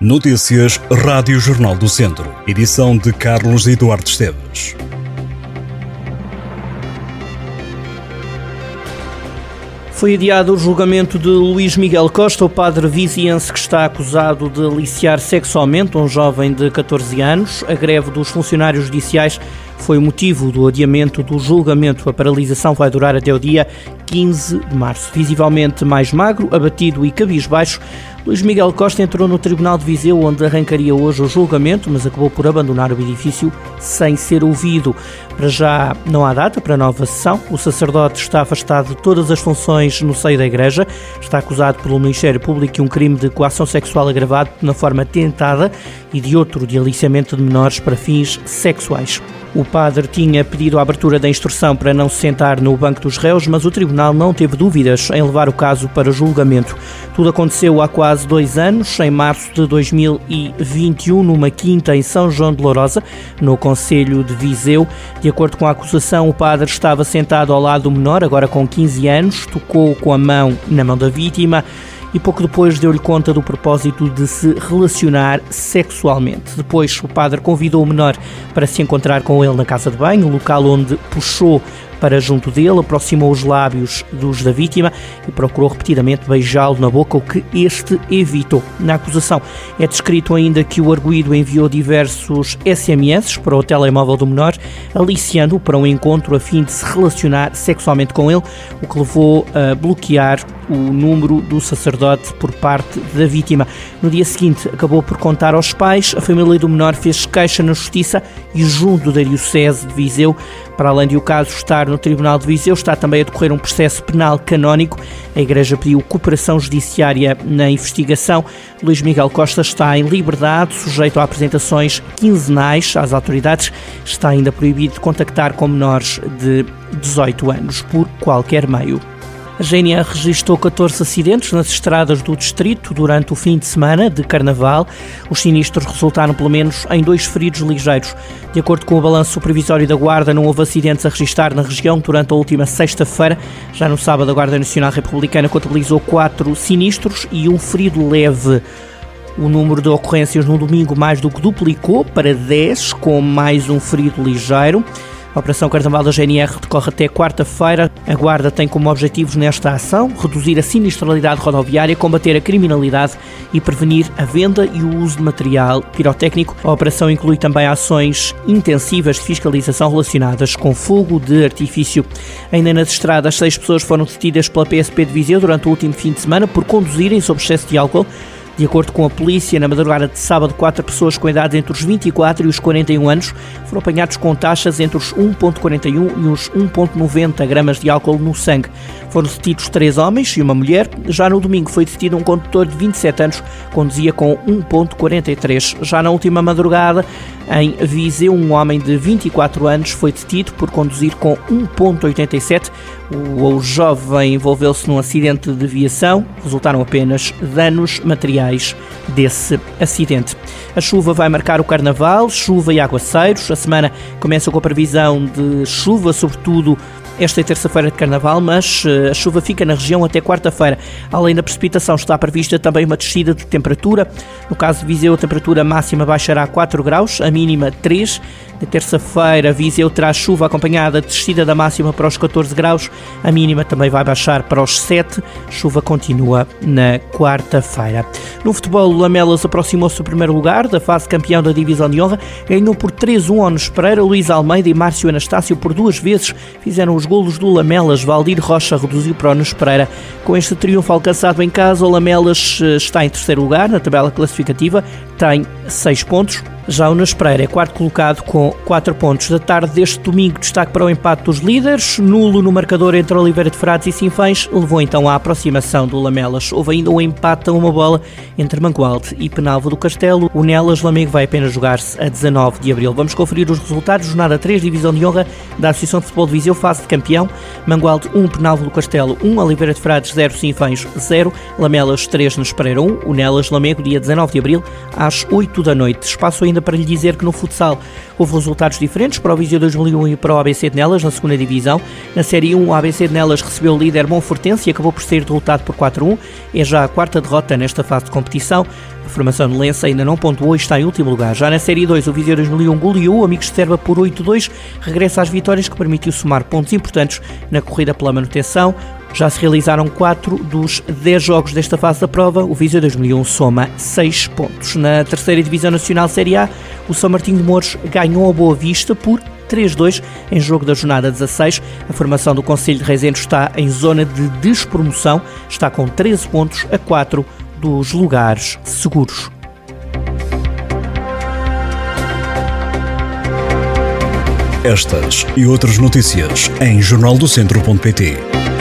Notícias Rádio Jornal do Centro. Edição de Carlos Eduardo Esteves. Foi adiado o julgamento de Luís Miguel Costa, o padre viziense que está acusado de aliciar sexualmente um jovem de 14 anos. A greve dos funcionários judiciais foi o motivo do adiamento do julgamento. A paralisação vai durar até o dia 15 de março. Visivelmente mais magro, abatido e cabisbaixo, Luís Miguel Costa entrou no Tribunal de Viseu, onde arrancaria hoje o julgamento, mas acabou por abandonar o edifício sem ser ouvido. Para já não há data para a nova sessão. O sacerdote está afastado de todas as funções no seio da Igreja. Está acusado pelo Ministério Público de um crime de coação sexual agravado na forma tentada e de outro de aliciamento de menores para fins sexuais. O padre tinha pedido a abertura da instrução para não se sentar no banco dos réus, mas o tribunal não teve dúvidas em levar o caso para julgamento. Tudo aconteceu há quase dois anos, em março de 2021, numa quinta em São João de Lourosa, no Conselho de Viseu. De acordo com a acusação, o padre estava sentado ao lado do menor, agora com 15 anos, tocou com a mão na mão da vítima e pouco depois deu-lhe conta do propósito de se relacionar sexualmente. Depois, o padre convidou o menor para se encontrar com ele na casa de banho, local onde puxou para junto dele, aproximou os lábios dos da vítima e procurou repetidamente beijá-lo na boca, o que este evitou. Na acusação é descrito ainda que o arguído enviou diversos SMS para o telemóvel do menor, aliciando-o para um encontro a fim de se relacionar sexualmente com ele, o que levou a bloquear o número do sacerdote por parte da vítima. No dia seguinte, acabou por contar aos pais, a família do menor fez queixa na justiça e junto da Diocese de Viseu, para além de o caso estar no Tribunal de Viseu, está também a decorrer um processo penal canónico. A Igreja pediu cooperação judiciária na investigação. Luís Miguel Costa está em liberdade, sujeito a apresentações quinzenais às autoridades. Está ainda proibido de contactar com menores de 18 anos por qualquer meio. A GNR registrou 14 acidentes nas estradas do distrito durante o fim de semana de Carnaval. Os sinistros resultaram pelo menos em dois feridos ligeiros. De acordo com o balanço supervisório da Guarda, não houve acidentes a registrar na região durante a última sexta-feira. Já no sábado, a Guarda Nacional Republicana contabilizou quatro sinistros e um ferido leve. O número de ocorrências no domingo mais do que duplicou para 10, com mais um ferido ligeiro. A Operação Carnaval da GNR decorre até quarta-feira. A Guarda tem como objetivos nesta ação reduzir a sinistralidade rodoviária, combater a criminalidade e prevenir a venda e o uso de material pirotécnico. A operação inclui também ações intensivas de fiscalização relacionadas com fogo de artifício. Ainda nas estradas, seis pessoas foram detidas pela PSP de Viseu durante o último fim de semana por conduzirem sob excesso de álcool. De acordo com a polícia, na madrugada de sábado, quatro pessoas com idades entre os 24 e os 41 anos foram apanhados com taxas entre os 1,41 e os 1,90 gramas de álcool no sangue. Foram detidos três homens e uma mulher. Já no domingo foi detido um condutor de 27 anos, conduzia com 1,43. Já na última madrugada, em Viseu, um homem de 24 anos foi detido por conduzir com 1,87. O jovem envolveu-se num acidente de viação. Resultaram apenas danos materiais desse acidente. A chuva vai marcar o carnaval, chuva e aguaceiros. A semana começa com a previsão de chuva, sobretudo esta é terça-feira de Carnaval, mas eh, a chuva fica na região até quarta-feira. Além da precipitação, está prevista também uma descida de temperatura. No caso de Viseu, a temperatura máxima baixará 4 graus, a mínima 3. Na terça-feira, Viseu traz chuva acompanhada de descida da máxima para os 14 graus, a mínima também vai baixar para os 7. Chuva continua na quarta-feira. No futebol, o Lamelas aproximou-se do primeiro lugar da fase campeão da Divisão de Honra, ganhou por 3-1 ao Pereira, Luís Almeida e Márcio Anastácio por duas vezes fizeram os golos do Lamelas. Valdir Rocha reduziu para o Nunes Pereira. Com este triunfo alcançado em casa, o Lamelas eh, está em terceiro lugar na tabela classificativa, tem 6 pontos. Já o Nunes Pereira é quarto colocado com 4 pontos. Da tarde deste domingo, destaque para o empate dos líderes. Nulo no marcador entre Oliveira de Frades e Sinfães levou então à aproximação do Lamelas. Houve ainda um empate a uma bola entre Mangualde e Penalvo do Castelo. O Nelas Lamego vai apenas jogar-se a 19 de abril. Vamos conferir os resultados. Jornada 3, Divisão de Honra da Associação de Futebol de Viseu, fase de campeão. Mangualde 1, Penalvo do Castelo 1, Oliveira de Frades 0, Sinfães 0, Lamelas 3, nos Pereira 1. O Nelas Lamego, dia 19 de abril, às 8 da noite. Espaço ainda para lhe dizer que no futsal houve resultados diferentes para o Viseu 2001 e para o ABC de Nelas na segunda divisão. Na Série 1, o ABC de Nelas recebeu o líder Monfortense e acabou por ser derrotado por 4-1. É já a quarta derrota nesta fase de competição. A formação de Lença ainda não pontuou e está em último lugar. Já na Série 2, o Viseu 2001 goleou o Amigos de Serva por 8-2, regressa às vitórias que permitiu somar pontos importantes na corrida pela manutenção. Já se realizaram 4 dos 10 jogos desta fase da prova. O Viseu 2001 soma 6 pontos. Na terceira Divisão Nacional Série A, o São Martinho de Mouros ganhou a Boa Vista por 3-2 em jogo da jornada 16. A formação do Conselho de Reisendo está em zona de despromoção, está com 13 pontos a 4 dos lugares seguros. Estas e outras notícias em jornaldocentro.pt.